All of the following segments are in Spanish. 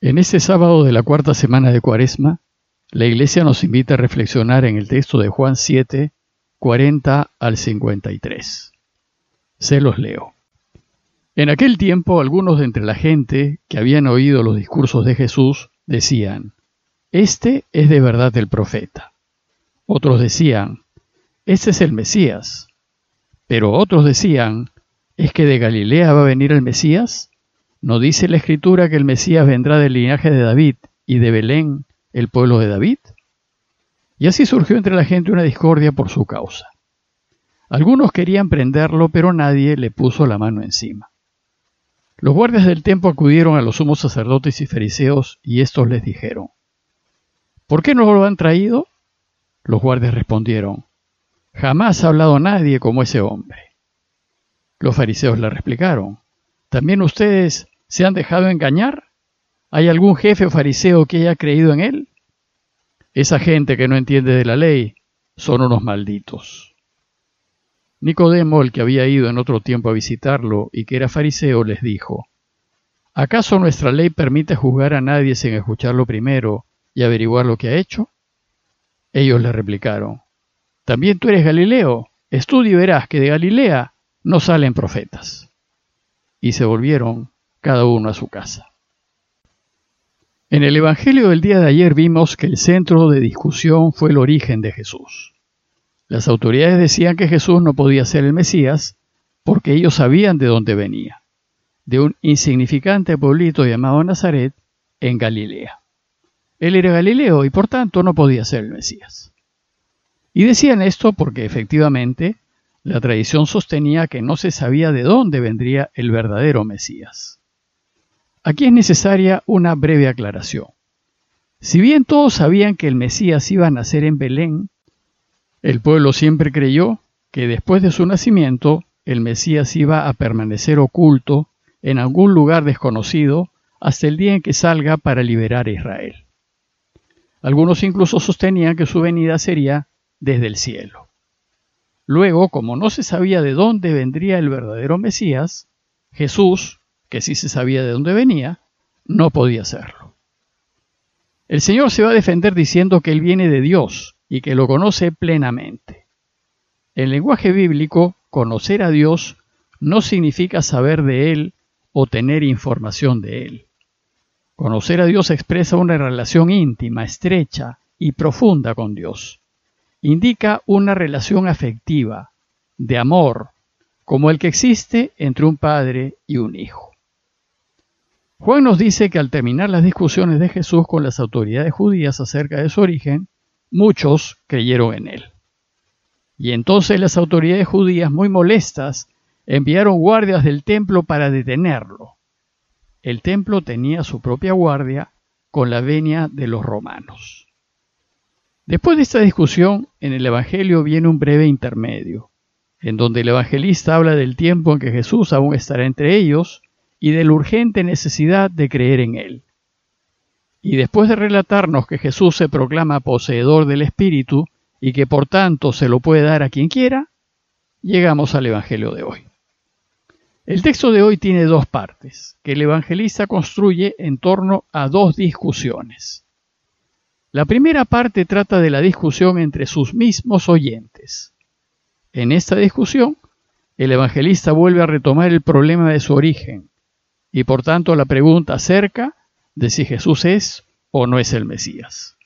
En este sábado de la cuarta semana de Cuaresma, la Iglesia nos invita a reflexionar en el texto de Juan 7, 40 al 53. Se los leo. En aquel tiempo algunos de entre la gente que habían oído los discursos de Jesús decían, Este es de verdad el profeta. Otros decían, Este es el Mesías. Pero otros decían, ¿es que de Galilea va a venir el Mesías? ¿No dice la Escritura que el Mesías vendrá del linaje de David y de Belén, el pueblo de David? Y así surgió entre la gente una discordia por su causa. Algunos querían prenderlo, pero nadie le puso la mano encima. Los guardias del templo acudieron a los sumos sacerdotes y fariseos, y éstos les dijeron, ¿Por qué no lo han traído? Los guardias respondieron, Jamás ha hablado nadie como ese hombre. Los fariseos le replicaron, ¿también ustedes se han dejado engañar? ¿Hay algún jefe o fariseo que haya creído en él? Esa gente que no entiende de la ley son unos malditos. Nicodemo, el que había ido en otro tiempo a visitarlo y que era fariseo, les dijo, ¿acaso nuestra ley permite juzgar a nadie sin escucharlo primero y averiguar lo que ha hecho? Ellos le replicaron, ¿también tú eres Galileo? Estudia y verás que de Galilea no salen profetas. Y se volvieron cada uno a su casa. En el Evangelio del día de ayer vimos que el centro de discusión fue el origen de Jesús. Las autoridades decían que Jesús no podía ser el Mesías porque ellos sabían de dónde venía, de un insignificante pueblito llamado Nazaret en Galilea. Él era Galileo y por tanto no podía ser el Mesías. Y decían esto porque efectivamente la tradición sostenía que no se sabía de dónde vendría el verdadero Mesías. Aquí es necesaria una breve aclaración. Si bien todos sabían que el Mesías iba a nacer en Belén, el pueblo siempre creyó que después de su nacimiento el Mesías iba a permanecer oculto en algún lugar desconocido hasta el día en que salga para liberar a Israel. Algunos incluso sostenían que su venida sería desde el cielo. Luego, como no se sabía de dónde vendría el verdadero Mesías, Jesús, que sí se sabía de dónde venía, no podía serlo. El Señor se va a defender diciendo que Él viene de Dios y que lo conoce plenamente. En lenguaje bíblico, conocer a Dios no significa saber de Él o tener información de Él. Conocer a Dios expresa una relación íntima, estrecha y profunda con Dios. Indica una relación afectiva, de amor, como el que existe entre un padre y un hijo. Juan nos dice que al terminar las discusiones de Jesús con las autoridades judías acerca de su origen, muchos creyeron en él. Y entonces las autoridades judías, muy molestas, enviaron guardias del templo para detenerlo. El templo tenía su propia guardia con la venia de los romanos. Después de esta discusión, en el Evangelio viene un breve intermedio, en donde el evangelista habla del tiempo en que Jesús aún estará entre ellos y de la urgente necesidad de creer en él. Y después de relatarnos que Jesús se proclama poseedor del Espíritu y que por tanto se lo puede dar a quien quiera, llegamos al Evangelio de hoy. El texto de hoy tiene dos partes, que el evangelista construye en torno a dos discusiones. La primera parte trata de la discusión entre sus mismos oyentes. En esta discusión, el evangelista vuelve a retomar el problema de su origen y por tanto la pregunta acerca de si Jesús es o no es el Mesías.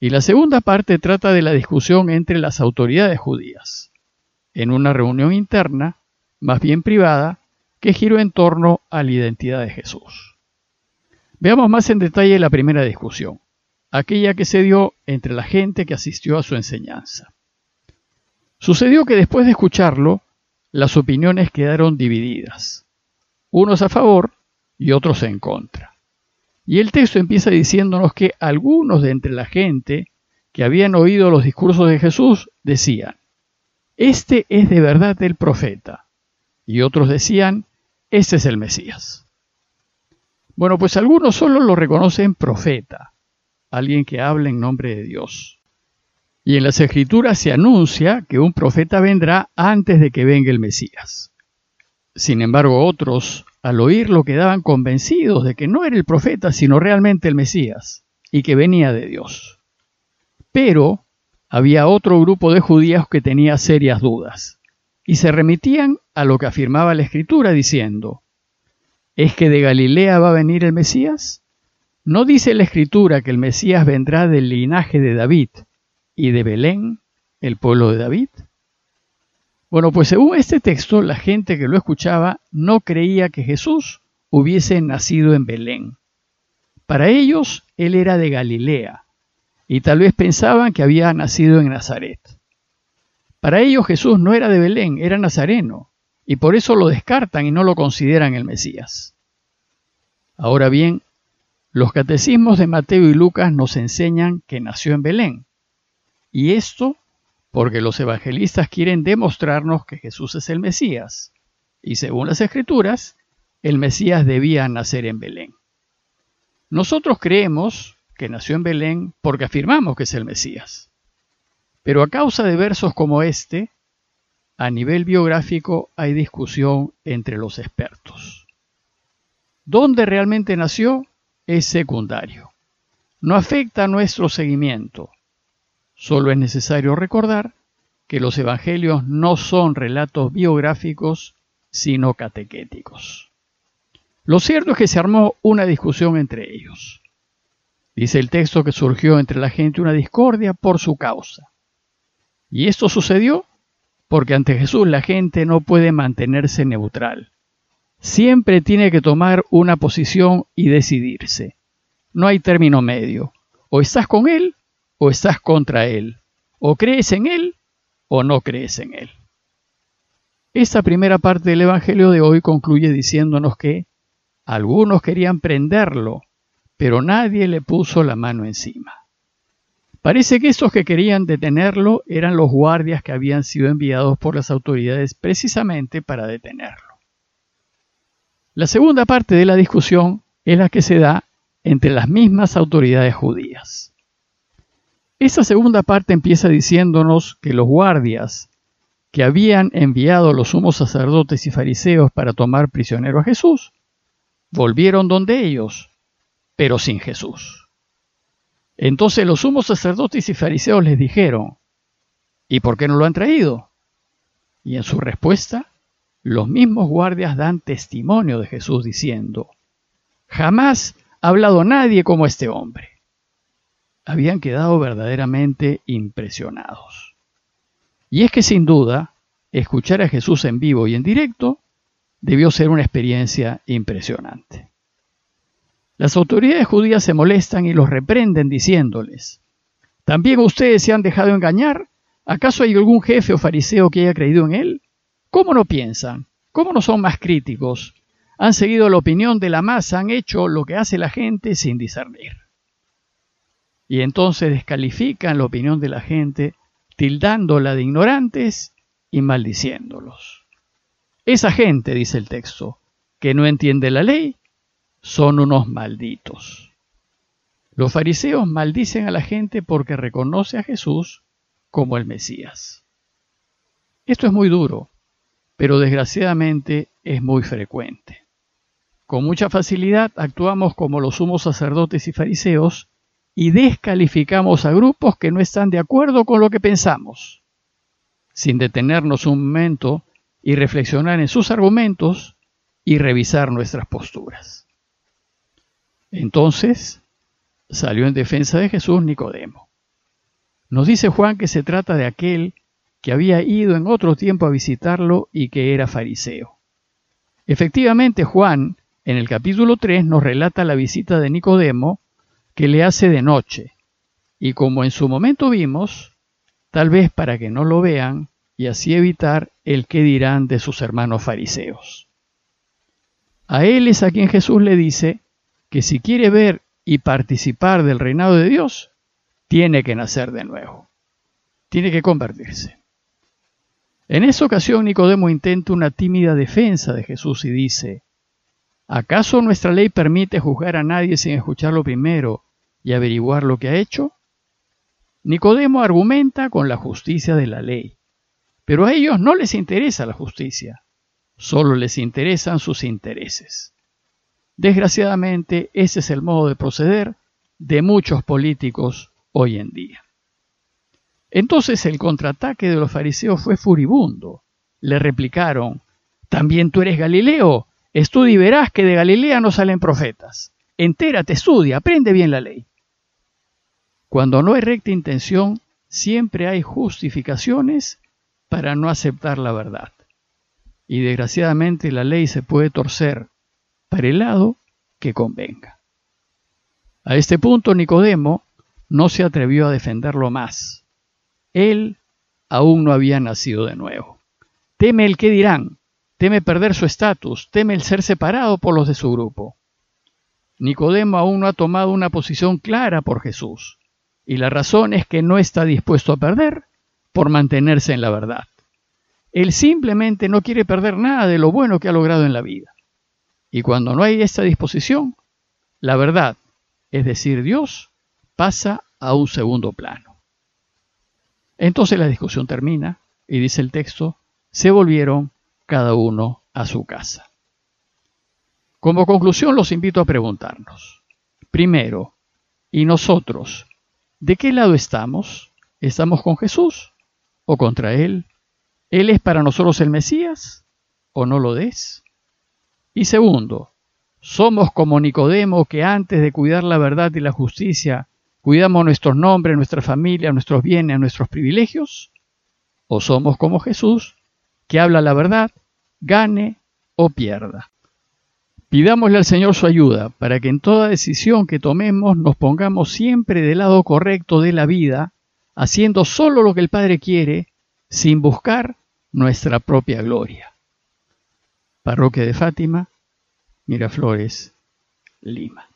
Y la segunda parte trata de la discusión entre las autoridades judías, en una reunión interna, más bien privada, que giró en torno a la identidad de Jesús. Veamos más en detalle la primera discusión, aquella que se dio entre la gente que asistió a su enseñanza. Sucedió que después de escucharlo, las opiniones quedaron divididas, unos a favor y otros en contra. Y el texto empieza diciéndonos que algunos de entre la gente que habían oído los discursos de Jesús decían, este es de verdad el profeta. Y otros decían, este es el Mesías. Bueno, pues algunos solo lo reconocen profeta, alguien que habla en nombre de Dios. Y en las escrituras se anuncia que un profeta vendrá antes de que venga el Mesías. Sin embargo, otros, al oírlo, quedaban convencidos de que no era el profeta, sino realmente el Mesías, y que venía de Dios. Pero había otro grupo de judíos que tenía serias dudas, y se remitían a lo que afirmaba la Escritura, diciendo, ¿es que de Galilea va a venir el Mesías? ¿No dice la Escritura que el Mesías vendrá del linaje de David y de Belén, el pueblo de David? Bueno, pues según este texto, la gente que lo escuchaba no creía que Jesús hubiese nacido en Belén. Para ellos, él era de Galilea, y tal vez pensaban que había nacido en Nazaret. Para ellos Jesús no era de Belén, era nazareno, y por eso lo descartan y no lo consideran el Mesías. Ahora bien, los catecismos de Mateo y Lucas nos enseñan que nació en Belén, y esto porque los evangelistas quieren demostrarnos que Jesús es el Mesías, y según las Escrituras, el Mesías debía nacer en Belén. Nosotros creemos que nació en Belén porque afirmamos que es el Mesías. Pero a causa de versos como este, a nivel biográfico hay discusión entre los expertos. ¿Dónde realmente nació? Es secundario. No afecta a nuestro seguimiento, Solo es necesario recordar que los evangelios no son relatos biográficos, sino catequéticos. Lo cierto es que se armó una discusión entre ellos. Dice el texto que surgió entre la gente una discordia por su causa. Y esto sucedió porque ante Jesús la gente no puede mantenerse neutral. Siempre tiene que tomar una posición y decidirse. No hay término medio. O estás con Él o estás contra Él. O crees en Él o no crees en Él. Esta primera parte del Evangelio de hoy concluye diciéndonos que algunos querían prenderlo, pero nadie le puso la mano encima. Parece que estos que querían detenerlo eran los guardias que habían sido enviados por las autoridades precisamente para detenerlo. La segunda parte de la discusión es la que se da entre las mismas autoridades judías. Esta segunda parte empieza diciéndonos que los guardias que habían enviado los sumos sacerdotes y fariseos para tomar prisionero a Jesús, volvieron donde ellos, pero sin Jesús. Entonces los sumos sacerdotes y fariseos les dijeron, ¿y por qué no lo han traído? Y en su respuesta, los mismos guardias dan testimonio de Jesús diciendo, jamás ha hablado nadie como este hombre habían quedado verdaderamente impresionados. Y es que sin duda, escuchar a Jesús en vivo y en directo debió ser una experiencia impresionante. Las autoridades judías se molestan y los reprenden diciéndoles, ¿también ustedes se han dejado engañar? ¿Acaso hay algún jefe o fariseo que haya creído en él? ¿Cómo no piensan? ¿Cómo no son más críticos? Han seguido la opinión de la masa, han hecho lo que hace la gente sin discernir y entonces descalifican la opinión de la gente, tildándola de ignorantes y maldiciéndolos. Esa gente, dice el texto, que no entiende la ley, son unos malditos. Los fariseos maldicen a la gente porque reconoce a Jesús como el Mesías. Esto es muy duro, pero desgraciadamente es muy frecuente. Con mucha facilidad actuamos como los sumos sacerdotes y fariseos y descalificamos a grupos que no están de acuerdo con lo que pensamos, sin detenernos un momento y reflexionar en sus argumentos y revisar nuestras posturas. Entonces salió en defensa de Jesús Nicodemo. Nos dice Juan que se trata de aquel que había ido en otro tiempo a visitarlo y que era fariseo. Efectivamente, Juan, en el capítulo 3, nos relata la visita de Nicodemo que le hace de noche. Y como en su momento vimos, tal vez para que no lo vean y así evitar el que dirán de sus hermanos fariseos. A él es a quien Jesús le dice que si quiere ver y participar del reinado de Dios, tiene que nacer de nuevo, tiene que convertirse. En esa ocasión Nicodemo intenta una tímida defensa de Jesús y dice, ¿Acaso nuestra ley permite juzgar a nadie sin escucharlo primero y averiguar lo que ha hecho? Nicodemo argumenta con la justicia de la ley, pero a ellos no les interesa la justicia. solo les interesan sus intereses. Desgraciadamente, ese es el modo de proceder de muchos políticos hoy en día. Entonces el contraataque de los fariseos fue furibundo. Le replicaron, ¿también tú eres Galileo? Estudia y verás que de Galilea no salen profetas. Entérate, estudia, aprende bien la ley. Cuando no hay recta intención, siempre hay justificaciones para no aceptar la verdad. Y desgraciadamente la ley se puede torcer para el lado que convenga. A este punto Nicodemo no se atrevió a defenderlo más. Él aún no había nacido de nuevo. Teme el qué dirán, teme perder su estatus, teme el ser separado por los de su grupo. Nicodemo aún no ha tomado una posición clara por Jesús, y la razón es que no está dispuesto a perder por mantenerse en la verdad. Él simplemente no quiere perder nada de lo bueno que ha logrado en la vida. Y cuando no hay esta disposición, la verdad, es decir, Dios, pasa a un segundo plano. Entonces la discusión termina y dice el texto, se volvieron cada uno a su casa. Como conclusión los invito a preguntarnos, primero, ¿y nosotros de qué lado estamos? ¿Estamos con Jesús o contra Él? ¿Él es para nosotros el Mesías o no lo es? Y segundo, ¿somos como Nicodemo que antes de cuidar la verdad y la justicia, cuidamos nuestros nombres, nuestra familia, nuestros bienes, nuestros privilegios? ¿O somos como Jesús, que habla la verdad, gane o pierda? Pidámosle al Señor su ayuda para que en toda decisión que tomemos nos pongamos siempre del lado correcto de la vida, haciendo solo lo que el Padre quiere, sin buscar nuestra propia gloria. Parroquia de Fátima, Miraflores, Lima.